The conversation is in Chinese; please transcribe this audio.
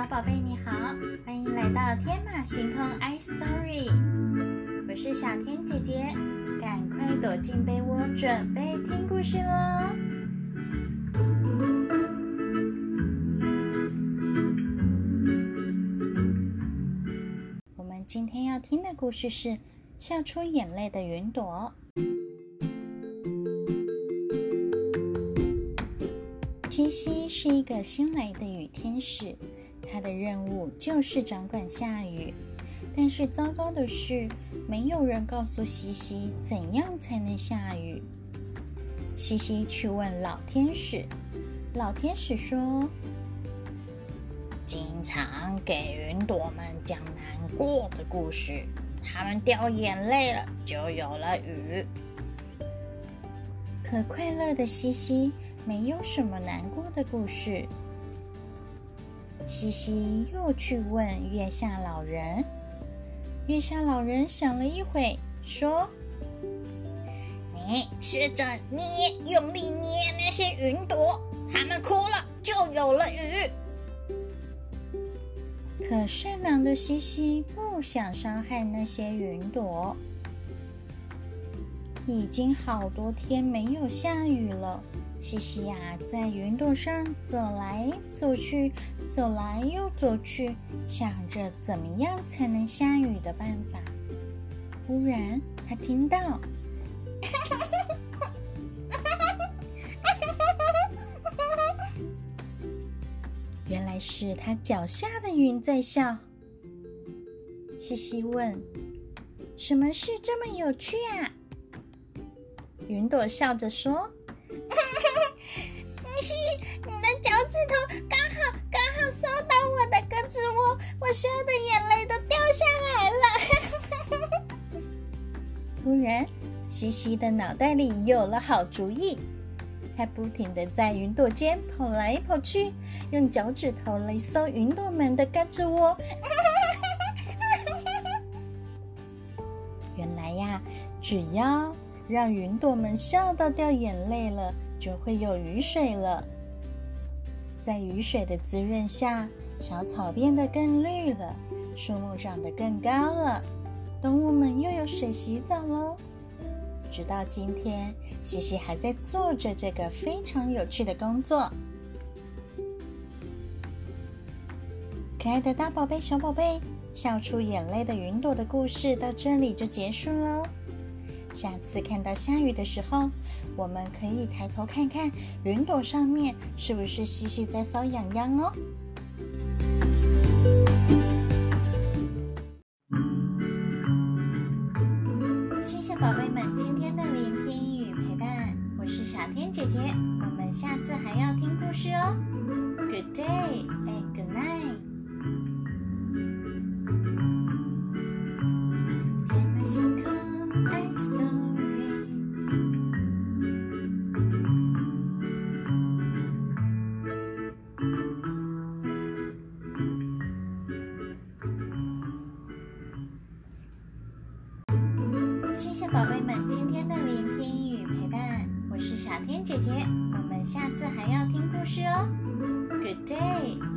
小宝贝，你好，欢迎来到天马行空 iStory。我是小天姐姐，赶快躲进被窝，准备听故事喽。我们今天要听的故事是笑出眼泪的云朵。西西是一个新来的雨天使。他的任务就是掌管下雨，但是糟糕的是，没有人告诉西西怎样才能下雨。西西去问老天使，老天使说：“经常给云朵们讲难过的故事，他们掉眼泪了，就有了雨。”可快乐的西西没有什么难过的故事。西西又去问月下老人，月下老人想了一会，说：“你试着捏，用力捏那些云朵，它们哭了，就有了雨。”可善良的西西不想伤害那些云朵。已经好多天没有下雨了。西西呀，在云朵上走来走去，走来又走去，想着怎么样才能下雨的办法。忽然，他听到，原来是他脚下的云在笑。西西问：“什么事这么有趣啊？”云朵笑着说。西西，你的脚趾头笑的眼泪都掉下来了。突然，西西的脑袋里有了好主意，他不停地在云朵间跑来跑去，用脚趾头来搜云朵们的胳肢窝。原来呀，只要让云朵们笑到掉眼泪了。就会有雨水了，在雨水的滋润下，小草变得更绿了，树木长得更高了，动物们又有水洗澡喽。直到今天，西西还在做着这个非常有趣的工作。可爱的大宝贝、小宝贝，笑出眼泪的云朵的故事到这里就结束喽。下次看到下雨的时候，我们可以抬头看看云朵上面是不是西西在搔痒痒哦。小天姐姐，我们下次还要听故事哦。good day and good night。谢谢宝贝们今天的。天姐姐，我们下次还要听故事哦。Good day。